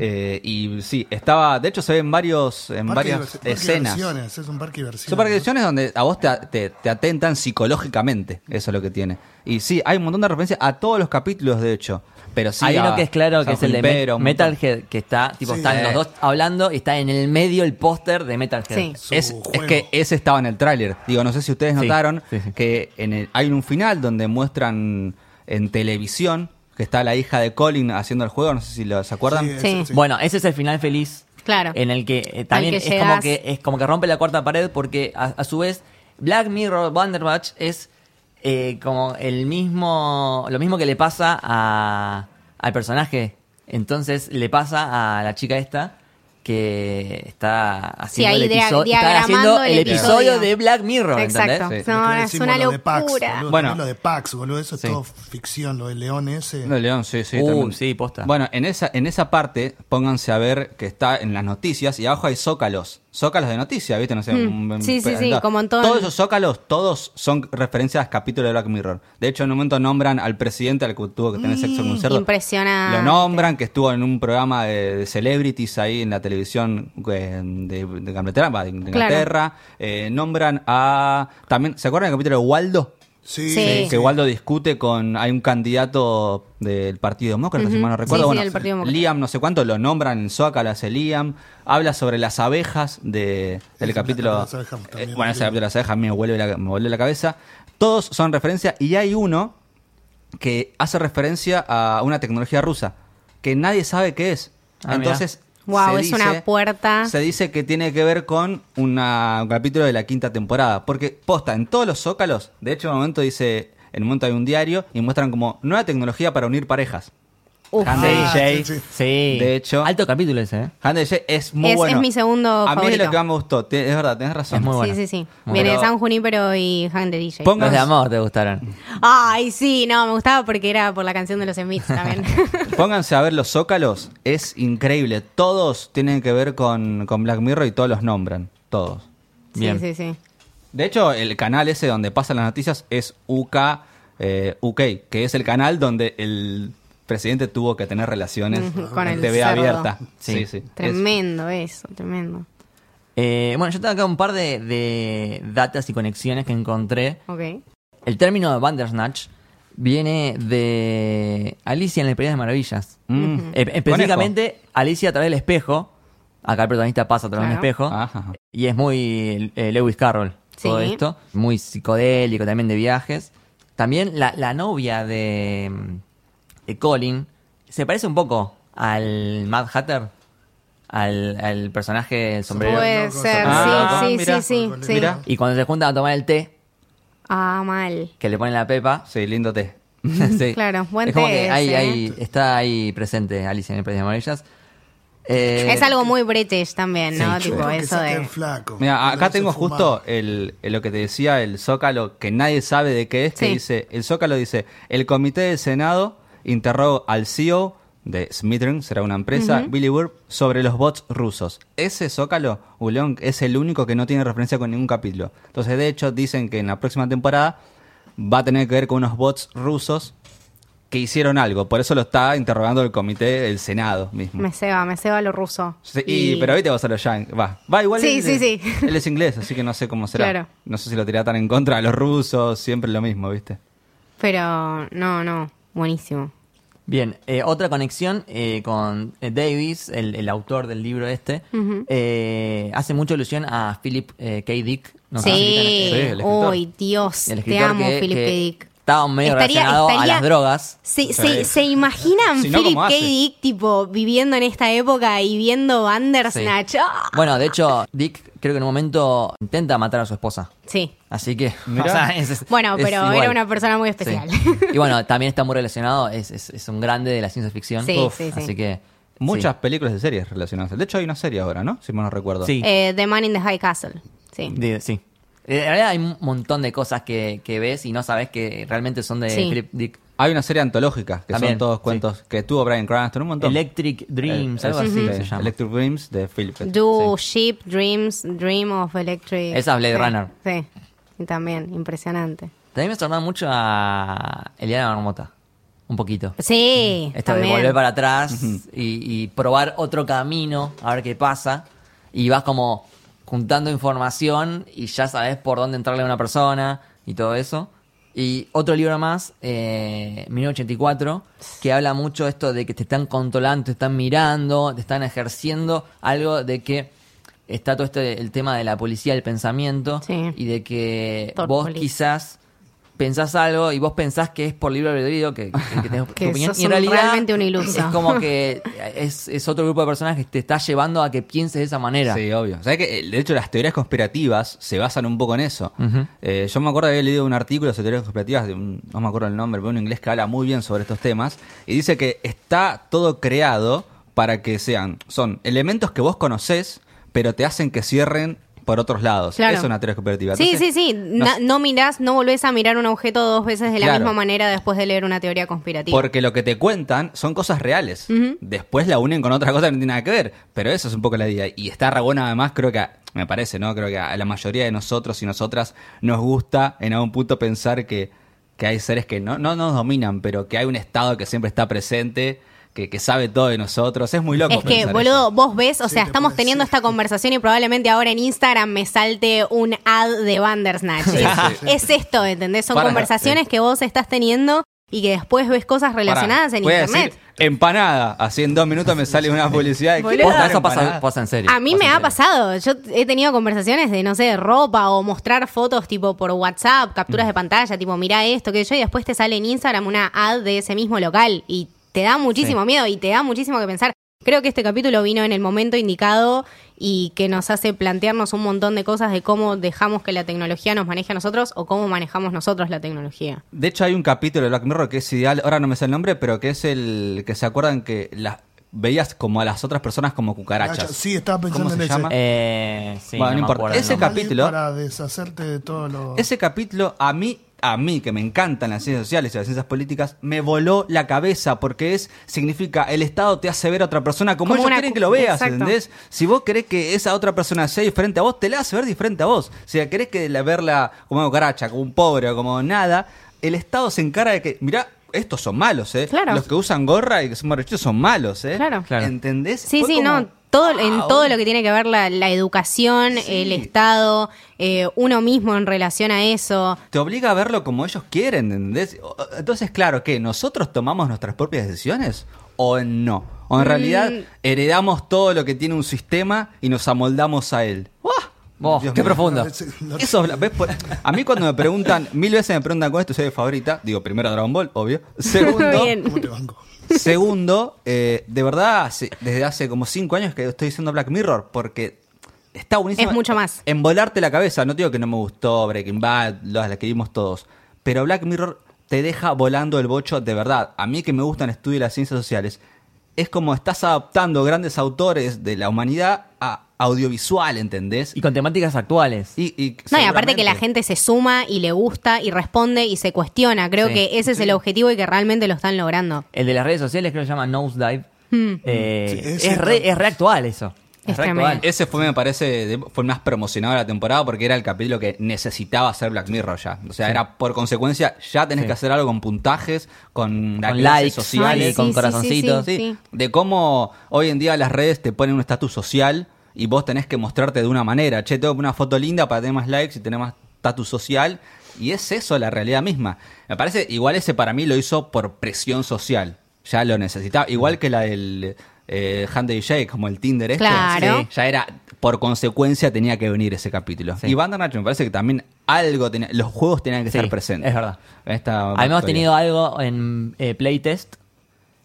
Eh, y sí, estaba, de hecho se ven varios, en Parque varias parque de escenas. diversiones, es un parque de diversiones. Son parques de diversiones donde a vos te, te- te atentan psicológicamente, eso es lo que tiene. Y sí, hay un montón de referencias a todos los capítulos, de hecho. Pero sí, Hay a uno que es claro que es el de. Metalhead, que está, tipo, Sí. están los dos hablando y está en el medio el póster de Metalhead. Sí. Es, que ese estaba en el tráiler. Digo, no sé si ustedes notaron sí, sí. que en el- hay un final donde muestran en televisión que está la hija de Colin haciendo el juego, no sé si lo, se acuerdan. Sí, Sí. eso sí. Bueno, ese es el final feliz. Claro. En el que eh, también que es como que es como que rompe la cuarta pared porque a, a su vez Black Mirror Banderbach es eh, como el mismo lo mismo que le pasa a, al personaje. Entonces le pasa a la chica esta que está haciendo el episodio, está haciendo el el episodio episodio. de Black Mirror, Exacto. ¿entendés? Sí. No, Lo que es una lo de Pax, locura. boludo, Bueno. lo de Pax, boludo, eso es todo ficción, lo del león ese. No, León, sí, sí. Uh, sí, posta. Bueno, en esa, en esa parte, pónganse a ver que está en las noticias y abajo hay zócalos. Zócalos de noticias, ¿viste? No sé. Un- Sí, sí, sí, como en todo- Todos esos zócalos, todos son referencias a capítulos de Black Mirror. De hecho, en un momento nombran al presidente al que tuvo que tener sexo con un cerdo. Impresionante. Lo nombran, que estuvo en un programa de, de celebrities ahí en la televisión eh, de, de Inglaterra, de Inglaterra. Eh, nombran a... también ¿Se acuerdan del capítulo de Waldo? Sí, Sí. que Waldo discute con hay un candidato del Partido Demócrata, si mal no recuerdo. Sí, sí, bueno, del Partido Demócrata. Liam, no sé cuánto, lo nombran en Zócalo, hace Liam. Habla sobre las abejas de, del capítulo. las abejas también, eh, bueno, ese capítulo de las abejas me vuelve la, me vuelve la cabeza. Todos son referencia y hay uno que hace referencia a una tecnología rusa que nadie sabe qué es. Ah, Entonces. Wow, se es una puerta. Se dice que tiene que ver con una- un capítulo de la quinta temporada. Porque posta, en todos los zócalos, de hecho, en un momento dice, en un momento hay un diario y muestran como nueva tecnología para unir parejas. Uf. Han Sí, Ah, DJ, sí, sí. sí. De hecho- alto capítulo ese, ¿eh? Hand DJ es muy Es- bueno. es mi segundo A mí es lo que más me gustó. te- es verdad, tenés razón. Es muy bueno. Sí, sí, sí. Muy Viene de bueno. San Junípero y Hand de DJ. Pongan- Los de amor te gustaron. Ay, sí, no, me gustaba porque era por la canción de los Smiths también. <laughs> Pónganse a ver los zócalos, es increíble. Todos tienen que ver con, con Black Mirror y todos los nombran. Todos. Bien. Sí, sí, sí. De hecho, el canal ese donde pasan las noticias es UK, eh, UK, que es el canal donde el presidente tuvo que tener relaciones con en el TV cerdo. abierta. Sí. Sí, sí. Es- Tremendo eso, tremendo. Eh, bueno, yo tengo acá un par de, de datas y conexiones que encontré. Ok. El término de Bandersnatch viene de Alicia en el País de las Maravillas. Mm. Eh, específicamente, Alicia a través del espejo. Acá el protagonista pasa a través Claro. del espejo. Ajá, ajá. Y es muy eh, Lewis Carroll. Todo Sí. esto. Muy psicodélico también de viajes. También la, la novia de, de Colin se parece un poco al Mad Hatter. Al, al personaje del sombrero. Puede ser, Ah, sí, sí, mira. sí, sí, sí. Mira. Y cuando se juntan a tomar el té, Ah, mal. que le ponen la pepa. Sí, lindo té. <laughs> sí. Claro, buen es como té que hay, ¿eh? está ahí presente Alicia en el País de las Maravillas. Eh, es algo muy british también, ¿no? Sí, tipo eso de... flaco. Mira, acá tengo justo el, el- lo que te decía, el Zócalo, que nadie sabe de qué es, que dice, el Zócalo dice, el comité del Senado interrogó al CEO de Smithern, será una empresa, Billy Burr, sobre los bots rusos. Ese Zócalo, Uleón, es el único que no tiene referencia con ningún capítulo. Entonces, de hecho, dicen que en la próxima temporada va a tener que ver con unos bots rusos que hicieron algo. Por eso lo está interrogando el comité del Senado mismo. Me ceba, me ceba lo ruso. Sí, y, pero ahorita vas a los Yankees. Va, va igual. Sí, él, sí, sí. Él es inglés, así que no sé cómo será. Claro. No sé si lo tirará tan en contra de los rusos, siempre lo mismo, ¿viste? Pero no, no, buenísimo. Bien, eh, otra conexión eh, con eh, Davis, el, el autor del libro este, eh, hace mucha alusión a Philip eh, K. Dick, No, Sí, Sí, el escritor. uy, Dios, El te amo, que- Philip K. Dick. Estaba medio Estaría- relacionado a las drogas. ¿Se, se, se imaginan Si no, Philip ¿cómo K. Dick tipo viviendo en esta época y viendo Bandersnatch? ¡Ah! Bueno, de hecho, Dick creo que en un momento intenta matar a su esposa. Sí. Así que. O sea, es- es- Bueno, pero era una persona muy Sí. especial. Y bueno, también está muy relacionado, es, es, es un grande de la ciencia ficción. Sí, Uf, sí, sí. Así que. Muchas películas de series relacionadas. De hecho, hay una serie ahora, ¿no? Si mal no recuerdo. Sí. Eh, The Man in the High Castle. Sí. Sí. de- sí. En realidad hay un montón de cosas que, que ves y no sabes que realmente son de Sí. Philip Dick. Hay una serie antológica, que También, son todos sí. cuentos que tuvo Brian Cranston, un montón. Electric Dreams, Eh, algo sí, así sí, se llama. Electric Dreams de Philip. Do sí. Sheep Dreams, Dream of Electric. Esa es Blade Sí, Runner. Sí. Y también, impresionante. También me sonaba mucho a Eliana Marmota. Un poquito. Sí, Esto de volver para atrás y, y probar otro camino, a ver qué pasa. Y vas como juntando información y ya sabes por dónde entrarle a una persona y todo eso. Y otro libro más, eh, 1984, que habla mucho esto de que te están controlando, te están mirando, te están ejerciendo algo de que está todo este el tema de la policía del pensamiento Sí. y de que vos quizás pensás algo y vos pensás que es por libre albedrío que, que, que tenés tu <laughs> Que opinión sos y en realidad realmente un iluso. es como que es, es otro grupo de personas que te está llevando a que pienses de esa manera Sí, obvio. ¿Sabes que De hecho, las teorías conspirativas se basan un poco en eso. Eh, yo me acuerdo que había leído un artículo sobre teorías conspirativas, de un- no me acuerdo el nombre, pero un inglés que habla muy bien sobre estos temas, y dice que está todo creado para que sean, son elementos que vos conocés, pero te hacen que cierren por otros lados. Claro. Es una teoría conspirativa. Sí, Entonces, sí, sí. no No, mirás, no volvés a mirar un objeto dos veces de la Claro. misma manera después de leer una teoría conspirativa. Porque lo que te cuentan son cosas reales. Después la unen con otra cosa que no tiene nada que ver. Pero eso es un poco la idea. Y está re buena además, creo que, a- me parece, ¿no? Creo que a la mayoría de nosotros y nosotras nos gusta en algún punto pensar que, que hay seres que no, no nos dominan, pero que hay un estado que siempre está presente, que, que sabe todo de nosotros. Es muy loco. Es que, boludo, eso. vos ves, o Sí, sea, estamos teniendo esta conversación y probablemente ahora en Instagram me salte un ad de Bandersnatch. Sí, es, sí. es esto, ¿entendés? Son Para, conversaciones que vos estás teniendo y que después ves cosas relacionadas Pará, en internet. decir empanada. Así en dos minutos me sale una publicidad. de Boludo. ¿quieres Posta, dar eso pasa, pasa en serio A mí pasa me ha serio. pasado. Yo he tenido conversaciones de, no sé, de ropa o mostrar fotos tipo por WhatsApp, capturas de pantalla, tipo, mira esto, que yo, y después te sale en Instagram una ad de ese mismo local y te da muchísimo Sí. miedo y te da muchísimo que pensar. Creo que este capítulo vino en el momento indicado y que nos hace plantearnos un montón de cosas de cómo dejamos que la tecnología nos maneje a nosotros o cómo manejamos nosotros la tecnología. De hecho, hay un capítulo de Black Mirror que es ideal, ahora no me sé el nombre, pero que es el que se acuerdan que las veías como a las otras personas como cucarachas. Sí, estaba pensando ¿Cómo en se ese. llama? Eh, sí, Bueno, no importa. Ese capítulo- Para deshacerte de todo lo. Ese capítulo a mí, a mí que me encantan las ciencias sociales y las ciencias políticas, me voló la cabeza porque es significa el Estado te hace ver a otra persona como, Como ellos una quieren que lo veas, exacto. ¿entendés? Si vos querés que esa otra persona sea diferente a vos, te la hace ver diferente a vos. Si querés que la verla como una cucaracha, como un pobre o como nada, el Estado se encarga de que, mirá, estos son malos, ¿eh? Claro. Los que usan gorra y que son marchitos son malos, ¿eh? Claro. Claro. ¿Entendés? Sí, Fue sí, como, no. Todo, en todo lo que tiene que ver la, la educación, Sí. el Estado, eh, uno mismo en relación a eso. te obliga a verlo como ellos quieren, ¿entendés? Entonces, claro, que nosotros tomamos nuestras propias decisiones o no. O en Mm. realidad heredamos todo lo que tiene un sistema y nos amoldamos a él. ¡Uah! Oh, qué mío. lo- Eso, A mí cuando me preguntan, <laughs> mil veces me preguntan con esto, soy de favorita. Digo, primero Dragon Ball, obvio. Segundo. Segundo, eh, de verdad, desde hace como cinco años que estoy diciendo Black Mirror, porque está buenísimo. Es mucho más. En volarte la cabeza. No digo que no me gustó Breaking Bad, las que vimos todos. Pero Black Mirror te deja volando el bocho de verdad. A mí que me gustan el estudio de las ciencias sociales, es como estás adaptando grandes autores de la humanidad a audiovisual, ¿entendés? Y con temáticas actuales. Y- y No, y aparte que la gente se suma y le gusta y responde y se cuestiona. Creo Sí. que ese es el objetivo y que realmente lo están logrando. El de las redes sociales creo que se llama Nosedive. Eh, Sí, es, re, está- es re actual eso. Es. Ese fue, me parece, fue el más promocionado de la temporada porque era el capítulo que necesitaba hacer Black Mirror ya. O sea, era por consecuencia, ya tenés Sí. que hacer algo con puntajes, con, la Con clase likes, social, Ay, sí, con sí, corazoncitos. sí, Sí, de cómo hoy en día las redes te ponen un estatus social y vos tenés que mostrarte de una manera. Che, tengo una foto linda para tener más likes y tener más estatus social. Y es eso la realidad misma. Me parece, igual ese para mí lo hizo por presión social. Ya lo necesitaba. Igual que la del eh, Handy Shake, como el Tinder este. Claro. Sí, ya era, por consecuencia tenía que venir ese capítulo. Sí. Y Bandersnatch me parece que también algo tenía, los juegos tenían que Sí, estar presentes. es verdad. Esta Habíamos historia. tenido algo en eh, Playtest,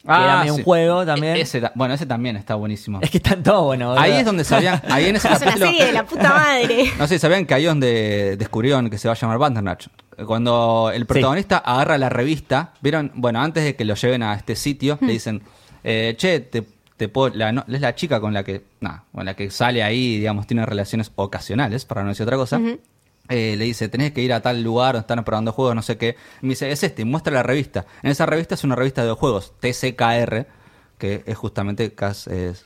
que Ah, era medio sí. un juego también. E- ese ta- bueno, ese también está buenísimo. Es que están todos buenos. Ahí es donde sabían, ahí en ese <laughs> Es una capítulo, serie de la puta madre. <laughs> no sé, sabían que ahí es donde descubrieron que se va a llamar Bandersnatch. Cuando el protagonista agarra la revista, vieron, bueno, antes de que lo lleven a este sitio, le dicen, eh, che, te, te puedo- la, no- es la chica con la que, nah, con la que sale ahí, digamos, tiene relaciones ocasionales, para no decir otra cosa. Eh, le dice, tenés que ir a tal lugar donde están probando juegos, no sé qué. Y me dice, es este, muestra la revista. En esa revista es una revista de juegos, TCKR, que es justamente cas- es,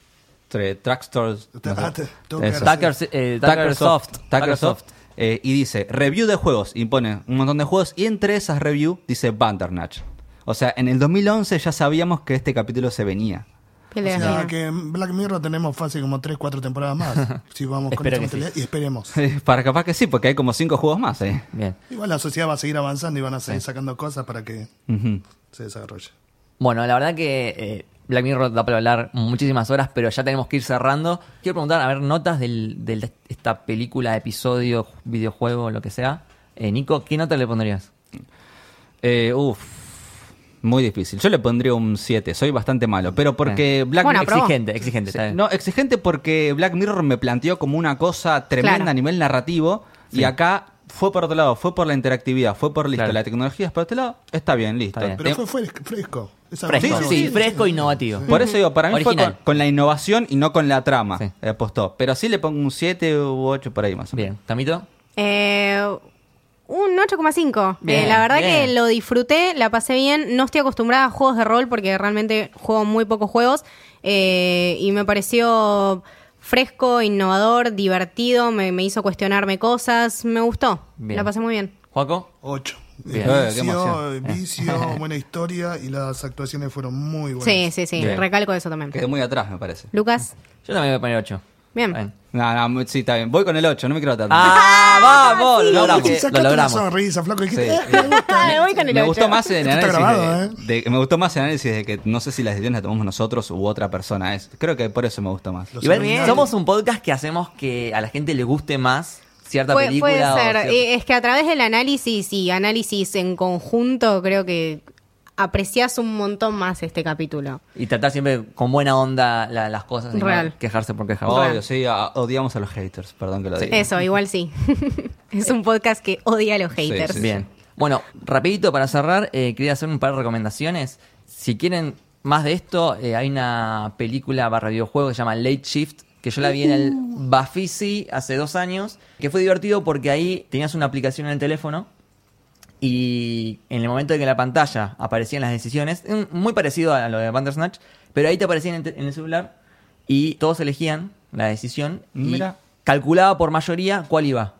tre- Trackstores. no sé. Ah, te- tengo Eso. que Tucker, eh, Tucker Soft. Tucker Soft. Eh, y dice review de juegos y pone un montón de juegos y entre esas review dice Bandersnatch. O sea, en el 2011 ya sabíamos que este capítulo se venía. ¿Qué O sea, que en Black Mirror tenemos fácil como 3, 4 temporadas más. <laughs> si vamos con esta sí. mentalidad. Y esperemos. <laughs> Para capaz que sí, porque hay como cinco juegos más. ¿eh? Bien. Igual la sociedad va a seguir avanzando y van a seguir sacando cosas para que se desarrolle. Bueno, la verdad que eh, Black Mirror da para hablar muchísimas horas, pero ya tenemos que ir cerrando. Quiero preguntar, a ver, notas del- de esta película, episodio, videojuego, lo que sea. Eh, Nico, ¿qué nota le pondrías? Eh, uf, muy difícil. Yo le pondría un 7, soy bastante malo, pero porque Black Bueno, Mirror... Exigente, exigente. bien. No, exigente porque Black Mirror me planteó como una cosa tremenda Claro. a nivel narrativo y acá fue por otro lado, fue por la interactividad, fue por listo, Claro. la tecnología es por este lado, está bien, listo. Está bien. Pero Tem- fue fres- fresco. Fresco, cosa- sí, fresco, innovativo. Por eso digo, para mí fue con, con la innovación y no con la trama. Sí. eh, apostó. Pero sí le pongo un 7 u 8 por ahí más o menos. Bien, ¿Tamito? Eh, un 8,5. Bien, Eh, la verdad bien. que lo disfruté, la pasé bien. No estoy acostumbrada a juegos de rol porque realmente juego muy pocos juegos. Eh, y me pareció fresco, innovador, divertido. Me, me hizo cuestionarme cosas. Me gustó. Bien. La pasé muy bien. ¿Juaco? 8. Bien. Eh, qué Vicio, vicio, <laughs> buena historia y las actuaciones fueron muy buenas. Sí, sí, sí. Bien. Recalco eso también. Quedé muy atrás, me parece. Lucas, Yo también voy a poner 8. Bien. No, no, sí, está bien. Voy con el 8, no me quiero tanto. ¡Ah, vamos! Sí. Lo logramos. Lo una logramos. sonrisa, flaco. y dijiste, Sí. "Eh, me gusta". Me voy con el me ocho. gustó más el Esto está análisis grabado, de, ¿eh? de- me gustó más el análisis de que no sé si las decisiones las tomamos nosotros u otra persona es. Creo que por eso me gustó más. Los Igual, originales. somos un podcast que hacemos que a la gente le guste más cierta Puede, película. puede o ser. cierta- Eh, Es que a través del análisis y análisis en conjunto, creo que aprecias un montón más este capítulo. Y tratar siempre con buena onda la- las cosas. y no quejarse por quejarse. Obvio, sí, a- odiamos a los haters, perdón que lo diga. Eso, igual sí. <laughs> es un podcast que odia a los Sí, haters. sí, Bien. Bueno, rapidito para cerrar, eh, quería hacer un par de recomendaciones. Si quieren más de esto, eh, hay una película barra videojuego que se llama Late Shift, que yo la vi en el Bafisi hace dos años, que fue divertido porque ahí tenías una aplicación en el teléfono y en el momento de que en la pantalla aparecían las decisiones, muy parecido a lo de Bandersnatch, pero ahí te aparecían en, el celular y todos elegían la decisión y Mira. calculaba por mayoría cuál iba.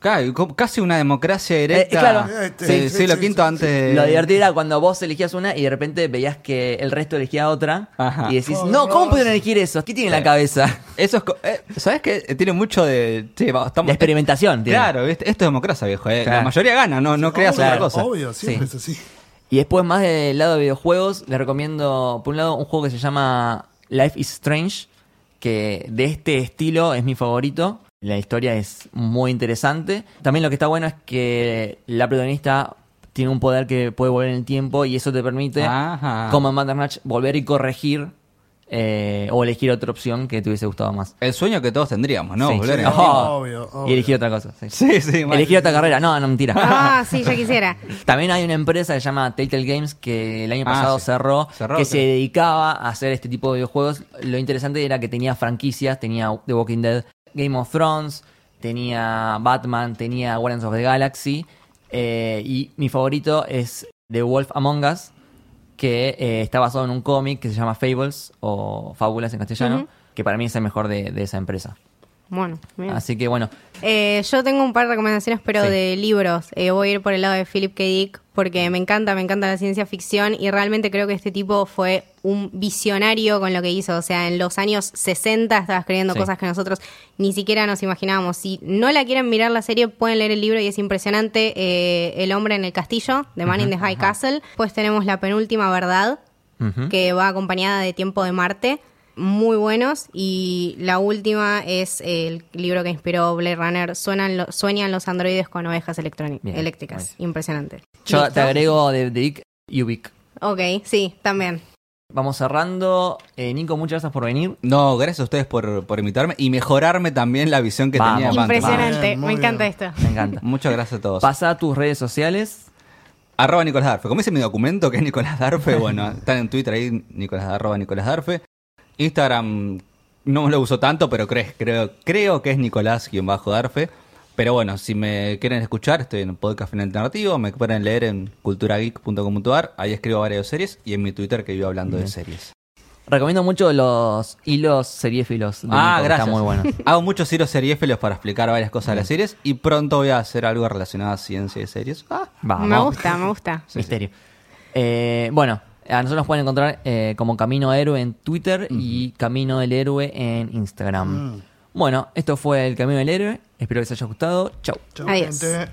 Casi una democracia directa. Eh, claro. Sí, Sí, sí, sí, lo quinto sí, antes de... Lo divertido era cuando vos elegías una y de repente veías que el resto elegía otra Ajá. y decís, Oh, no, ¿cómo pudieron elegir eso? ¿Qué tiene en la cabeza? Eso es... co- eh, ¿Sabes qué? Eh, Tiene mucho de... estamos- De experimentación. tiene. Claro, ¿viste? esto es democracia, viejo. eh. Claro. La mayoría gana, no, no creas Obvio, otra cosa. Obvio, siempre Sí. es así. Y después más del lado de videojuegos, les recomiendo, por un lado, un juego que se llama Life is Strange, que de este estilo es mi favorito. La historia es muy interesante. También lo que está bueno es que la protagonista tiene un poder que puede volver en el tiempo y eso te permite, Ajá. como en Match, volver y corregir eh, o elegir otra opción que te hubiese gustado más. El sueño que todos tendríamos, ¿no? Sí, Volver sí. en el tiempo. Obvio, obvio. Y elegir otra cosa. sí. Sí, sí, mal. Elegir otra carrera. No, no, mentira. Ah, sí, ya quisiera. <laughs> También hay una empresa que se llama Telltale Games que el año Ah, pasado sí. cerró, Cerró, que sí. se dedicaba a hacer este tipo de videojuegos. Lo interesante era que tenía franquicias, tenía The Walking Dead, Game of Thrones, tenía Batman, tenía Guardians of the Galaxy eh, y mi favorito es The Wolf Among Us, que eh, está basado en un cómic que se llama Fables o Fábulas en castellano, que para mí es el mejor de, de esa empresa. Bueno, bien. Así que bueno, Eh, yo tengo un par de recomendaciones, pero Sí. de libros. Eh, voy a ir por el lado de Philip K. Dick porque me encanta, me encanta la ciencia ficción y realmente creo que este tipo fue un visionario con lo que hizo. O sea, en los años 60 estaba escribiendo Sí. cosas que nosotros ni siquiera nos imaginábamos. Si no la quieren mirar la serie, pueden leer el libro y es impresionante. Eh, el hombre en el castillo, The Man in the High Castle. Pues tenemos La penúltima verdad, que va acompañada de Tiempo de Marte. Muy buenos. Y la última es el libro que inspiró Blade Runner, Suenan lo- Sueñan los androides con ovejas Bien, eléctricas. Impresionante. Yo ¿Listo? te agrego de Dick y Ubic. Ok, sí, también. Vamos cerrando. Eh, Nico, muchas gracias por venir. No, gracias a ustedes por, por invitarme y mejorarme también la visión que Vamos. tenía. Impresionante, Bien, me encanta esto. Me encanta. <laughs> Muchas gracias a todos. Pasa a tus redes sociales. Arroba Nicolás Darfe. Como dice mi documento, que es Nicolás Darfe, bueno, están en Twitter ahí, Nicolás, arroba Nicolás Darfe. Instagram no lo uso tanto, pero creo, creo, creo que es Nicolás-Darfe. Pero bueno, si me quieren escuchar, estoy en Podcast Final Alternativo, me pueden leer en culturageek.com.ar, ahí escribo varias series, y en mi Twitter que vivo hablando de series. Recomiendo mucho los hilos seriéfilos. de Ah, Nico, gracias. Muy. <laughs> Hago muchos hilos seriéfilos para explicar varias cosas de las series, y pronto voy a hacer algo relacionado a ciencia y series. Ah, Vamos. Me gusta, me gusta. Misterio. Eh, bueno, a nosotros nos pueden encontrar eh, como Camino Héroe en Twitter y Camino del Héroe en Instagram. Mm. Bueno, esto fue el Camino del Héroe. Espero que les haya gustado. Chau. Chau, Adiós. gente.